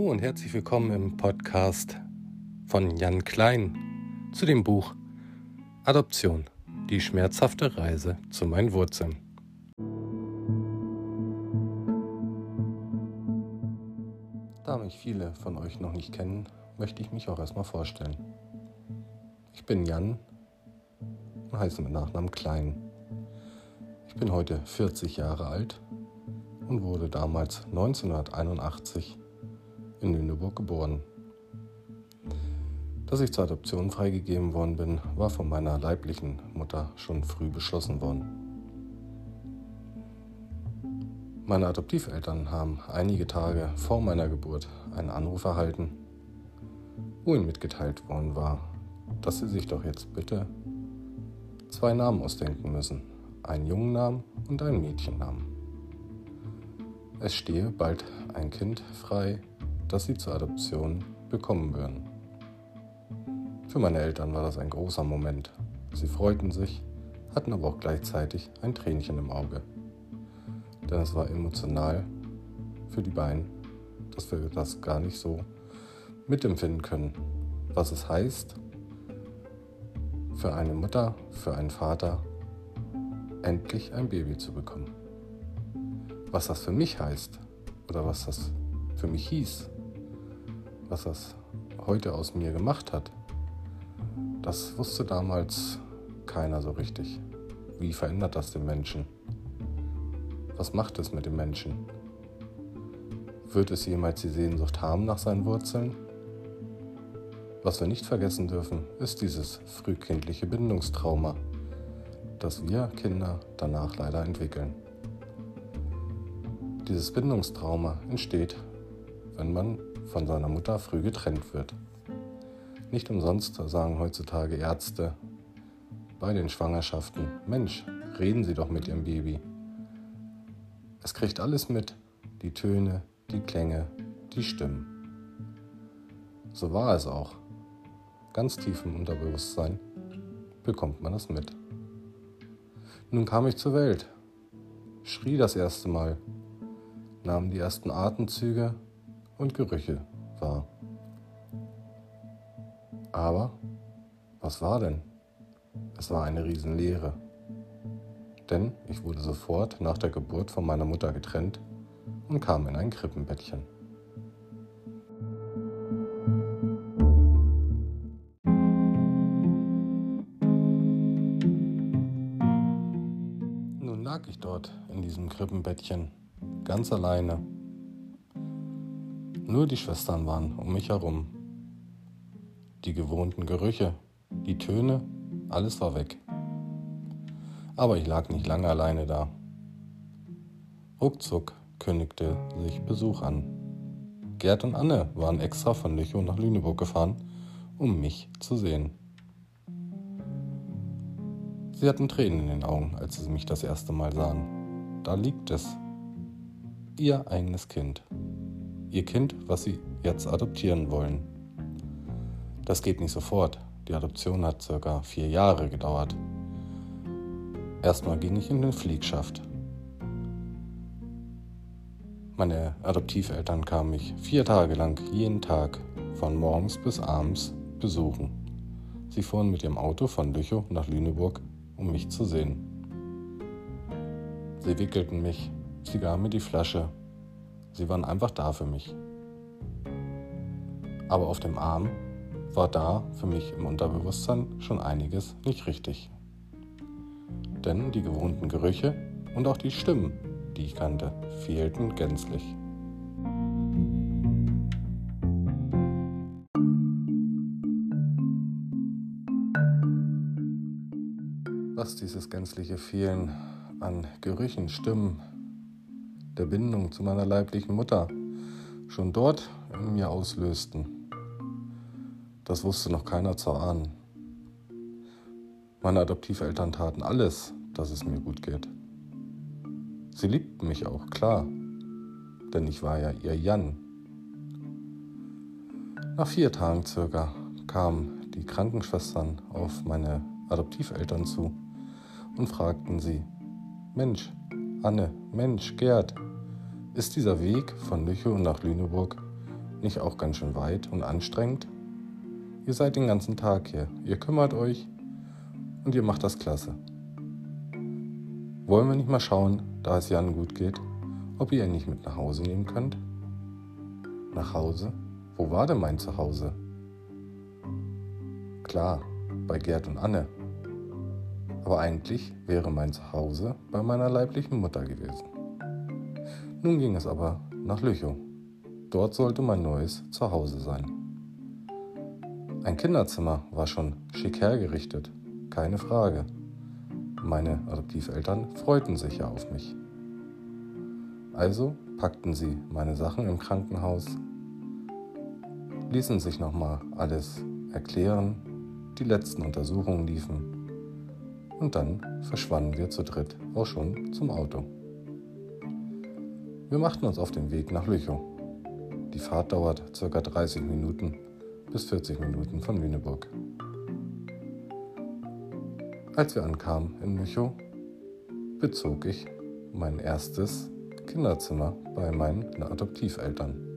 und herzlich willkommen im Podcast von Jan Klein zu dem Buch Adoption, die schmerzhafte Reise zu meinen Wurzeln. Da mich viele von euch noch nicht kennen, möchte ich mich auch erstmal vorstellen. Ich bin Jan und heiße mit Nachnamen Klein. Ich bin heute 40 Jahre alt und wurde damals 1981 in Lüneburg geboren. Dass ich zur Adoption freigegeben worden bin, war von meiner leiblichen Mutter schon früh beschlossen worden. Meine Adoptiveltern haben einige Tage vor meiner Geburt einen Anruf erhalten, wo ihnen mitgeteilt worden war, dass sie sich doch jetzt bitte zwei Namen ausdenken müssen, einen Jungennamen und einen Mädchennamen. Es stehe bald ein Kind frei, das sie zur Adoption bekommen würden. Für meine Eltern war das ein großer Moment. Sie freuten sich, hatten aber auch gleichzeitig ein Tränchen im Auge. Denn es war emotional für die beiden, dass wir das gar nicht so mitempfinden können, was es heißt, für eine Mutter, für einen Vater endlich ein Baby zu bekommen. Was das für mich heißt oder was das für mich hieß, was das heute aus mir gemacht hat, das wusste damals keiner so richtig. Wie verändert das den Menschen? Was macht es mit dem Menschen? Wird es jemals die Sehnsucht haben nach seinen Wurzeln? Was wir nicht vergessen dürfen, ist dieses frühkindliche Bindungstrauma, das wir Kinder danach leider entwickeln. Dieses Bindungstrauma entsteht, wenn man von seiner Mutter früh getrennt wird. Nicht umsonst sagen heutzutage Ärzte bei den Schwangerschaften, Mensch, reden Sie doch mit Ihrem Baby. Es kriegt alles mit, die Töne, die Klänge, die Stimmen. So war es auch. Ganz tief im Unterbewusstsein bekommt man das mit. Nun kam ich zur Welt, schrie das erste Mal, nahm die ersten Atemzüge und Gerüche wahr. Aber was war denn? Es war eine Riesenleere. Denn ich wurde sofort nach der Geburt von meiner Mutter getrennt und kam in ein Krippenbettchen. Nun lag ich dort in diesem Krippenbettchen, ganz alleine nur die Schwestern waren um mich herum. Die gewohnten Gerüche, die Töne, alles war weg. Aber ich lag nicht lange alleine da. Ruckzuck kündigte sich Besuch an. Gerd und Anne waren extra von Lüchow nach Lüneburg gefahren, um mich zu sehen. Sie hatten Tränen in den Augen, als sie mich das erste Mal sahen. Da liegt es. Ihr eigenes Kind ihr Kind, was sie jetzt adoptieren wollen. Das geht nicht sofort. Die Adoption hat circa vier Jahre gedauert. Erstmal ging ich in den Fliegschaft. Meine Adoptiveltern kamen mich vier Tage lang jeden Tag von morgens bis abends besuchen. Sie fuhren mit ihrem Auto von Lüchow nach Lüneburg, um mich zu sehen. Sie wickelten mich, sie gaben mir die Flasche Sie waren einfach da für mich. Aber auf dem Arm war da für mich im Unterbewusstsein schon einiges nicht richtig. Denn die gewohnten Gerüche und auch die Stimmen, die ich kannte, fehlten gänzlich. Was dieses gänzliche Fehlen an Gerüchen, Stimmen, der Bindung zu meiner leiblichen Mutter schon dort in mir auslösten. Das wusste noch keiner zu ahnen. Meine Adoptiveltern taten alles, dass es mir gut geht. Sie liebten mich auch, klar, denn ich war ja ihr Jan. Nach vier Tagen circa kamen die Krankenschwestern auf meine Adoptiveltern zu und fragten sie, Mensch, Anne, Mensch, Gerd, ist dieser Weg von Lüchow nach Lüneburg nicht auch ganz schön weit und anstrengend? Ihr seid den ganzen Tag hier, ihr kümmert euch und ihr macht das klasse. Wollen wir nicht mal schauen, da es Jan gut geht, ob ihr ihn nicht mit nach Hause nehmen könnt? Nach Hause? Wo war denn mein Zuhause? Klar, bei Gerd und Anne. Aber eigentlich wäre mein Zuhause bei meiner leiblichen Mutter gewesen. Nun ging es aber nach Lüchow. Dort sollte mein neues Zuhause sein. Ein Kinderzimmer war schon schick hergerichtet, keine Frage. Meine Adoptiveltern freuten sich ja auf mich. Also packten sie meine Sachen im Krankenhaus, ließen sich nochmal alles erklären, die letzten Untersuchungen liefen und dann verschwanden wir zu dritt auch schon zum Auto. Wir machten uns auf den Weg nach Lüchow. Die Fahrt dauert ca. 30 Minuten bis 40 Minuten von Lüneburg. Als wir ankamen in Lüchow, bezog ich mein erstes Kinderzimmer bei meinen Adoptiveltern.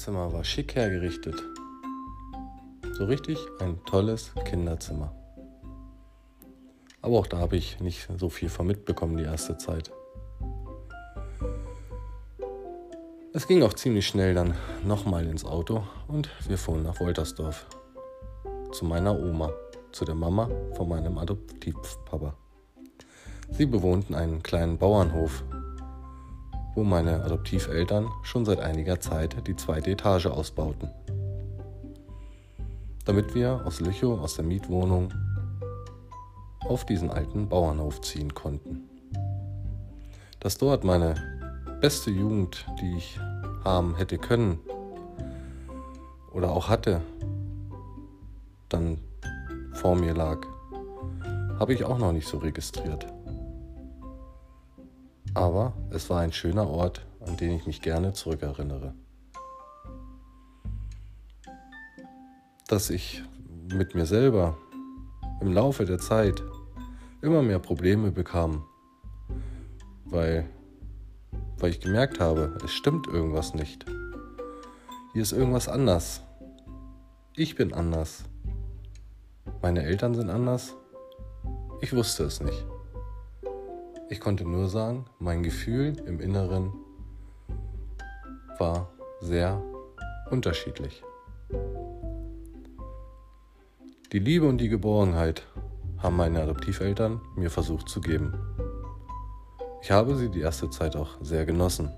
Kinderzimmer war schick hergerichtet. So richtig ein tolles Kinderzimmer. Aber auch da habe ich nicht so viel von mitbekommen die erste Zeit. Es ging auch ziemlich schnell dann nochmal ins Auto und wir fuhren nach Woltersdorf. Zu meiner Oma, zu der Mama von meinem Adoptivpapa. Sie bewohnten einen kleinen Bauernhof, wo meine Adoptiveltern schon seit einiger Zeit die zweite Etage ausbauten. Damit wir aus Lüchow, aus der Mietwohnung, auf diesen alten Bauernhof ziehen konnten. Dass dort meine beste Jugend, die ich haben hätte können oder auch hatte, dann vor mir lag, habe ich auch noch nicht so registriert. Aber es war ein schöner Ort, an den ich mich gerne zurückerinnere. Dass ich mit mir selber im Laufe der Zeit immer mehr Probleme bekam, weil weil ich gemerkt habe, es stimmt irgendwas nicht. Hier ist irgendwas anders. Ich bin anders. Meine Eltern sind anders. Ich wusste es nicht. Ich konnte nur sagen, mein Gefühl im Inneren war sehr unterschiedlich. Die Liebe und die Geborgenheit haben meine Adoptiveltern mir versucht zu geben. Ich habe sie die erste Zeit auch sehr genossen.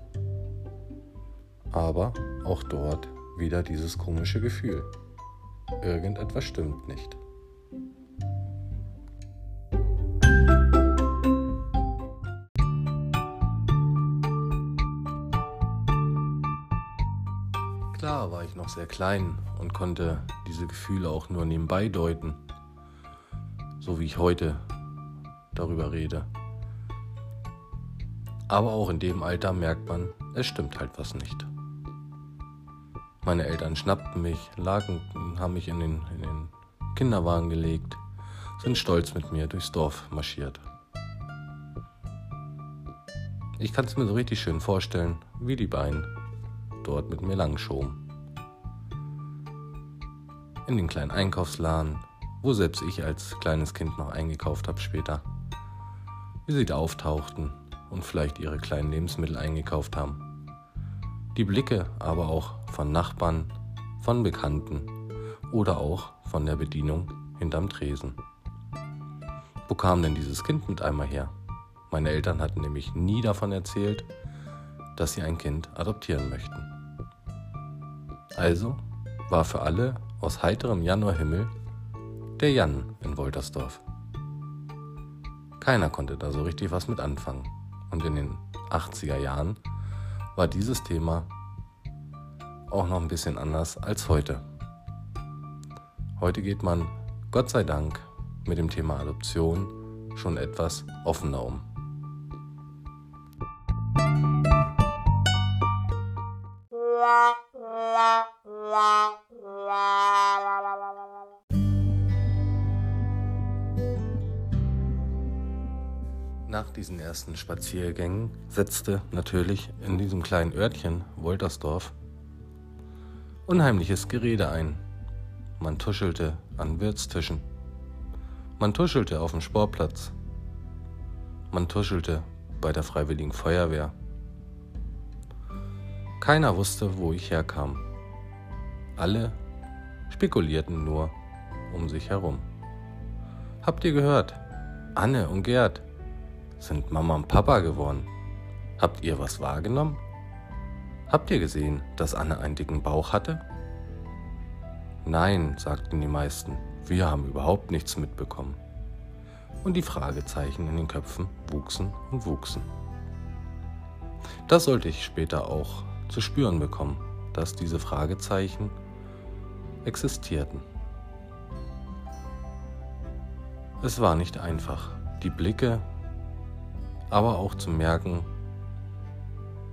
Aber auch dort wieder dieses komische Gefühl. Irgendetwas stimmt nicht. Noch sehr klein und konnte diese Gefühle auch nur nebenbei deuten, so wie ich heute darüber rede. Aber auch in dem Alter merkt man, es stimmt halt was nicht. Meine Eltern schnappten mich, lagen, haben mich in den, in den Kinderwagen gelegt, sind stolz mit mir durchs Dorf marschiert. Ich kann es mir so richtig schön vorstellen, wie die beiden dort mit mir langschoben. In den kleinen Einkaufsladen, wo selbst ich als kleines Kind noch eingekauft habe später. Wie sie da auftauchten und vielleicht ihre kleinen Lebensmittel eingekauft haben. Die Blicke aber auch von Nachbarn, von Bekannten oder auch von der Bedienung hinterm Tresen. Wo kam denn dieses Kind mit einmal her? Meine Eltern hatten nämlich nie davon erzählt, dass sie ein Kind adoptieren möchten. Also war für alle aus heiterem Januarhimmel der Jan in Woltersdorf. Keiner konnte da so richtig was mit anfangen. Und in den 80er Jahren war dieses Thema auch noch ein bisschen anders als heute. Heute geht man, Gott sei Dank, mit dem Thema Adoption schon etwas offener um. diesen ersten Spaziergängen setzte natürlich in diesem kleinen Örtchen Woltersdorf unheimliches Gerede ein. Man tuschelte an Wirtstischen. Man tuschelte auf dem Sportplatz. Man tuschelte bei der Freiwilligen Feuerwehr. Keiner wusste, wo ich herkam. Alle spekulierten nur um sich herum. Habt ihr gehört? Anne und Gerd sind Mama und Papa geworden. Habt ihr was wahrgenommen? Habt ihr gesehen, dass Anne einen dicken Bauch hatte? Nein, sagten die meisten, wir haben überhaupt nichts mitbekommen. Und die Fragezeichen in den Köpfen wuchsen und wuchsen. Das sollte ich später auch zu spüren bekommen, dass diese Fragezeichen existierten. Es war nicht einfach, die Blicke, aber auch zu merken,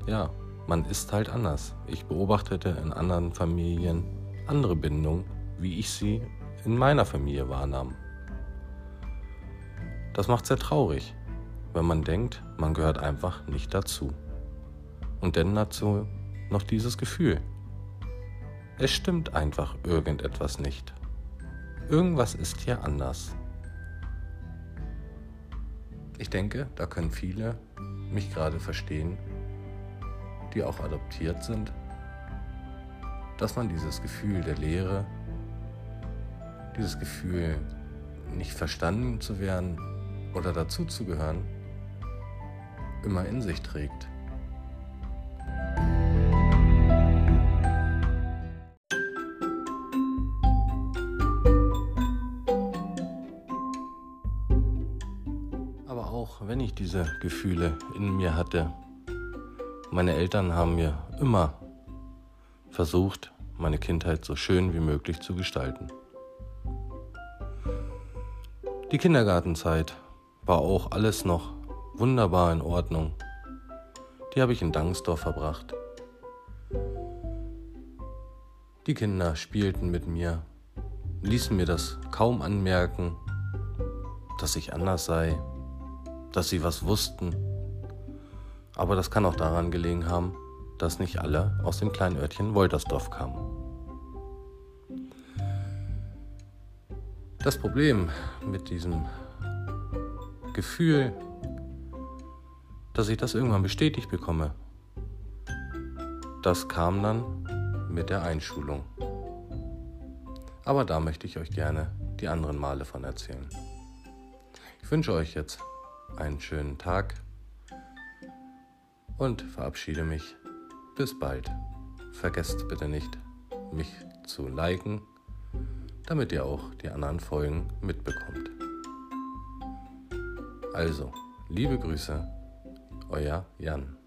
ja, man ist halt anders. Ich beobachtete in anderen Familien andere Bindungen, wie ich sie in meiner Familie wahrnahm. Das macht sehr traurig, wenn man denkt, man gehört einfach nicht dazu. Und dann dazu noch dieses Gefühl. Es stimmt einfach irgendetwas nicht. Irgendwas ist hier anders. Ich denke, da können viele mich gerade verstehen, die auch adoptiert sind, dass man dieses Gefühl der Leere, dieses Gefühl nicht verstanden zu werden oder dazuzugehören, immer in sich trägt. Wenn ich diese Gefühle in mir hatte, meine Eltern haben mir immer versucht, meine Kindheit so schön wie möglich zu gestalten. Die Kindergartenzeit war auch alles noch wunderbar in Ordnung. Die habe ich in Dangsdorf verbracht. Die Kinder spielten mit mir, ließen mir das kaum anmerken, dass ich anders sei dass sie was wussten. Aber das kann auch daran gelegen haben, dass nicht alle aus dem kleinen Örtchen Woltersdorf kamen. Das Problem mit diesem Gefühl, dass ich das irgendwann bestätigt bekomme, das kam dann mit der Einschulung. Aber da möchte ich euch gerne die anderen Male von erzählen. Ich wünsche euch jetzt einen schönen Tag und verabschiede mich. Bis bald. Vergesst bitte nicht, mich zu liken, damit ihr auch die anderen Folgen mitbekommt. Also, liebe Grüße, euer Jan.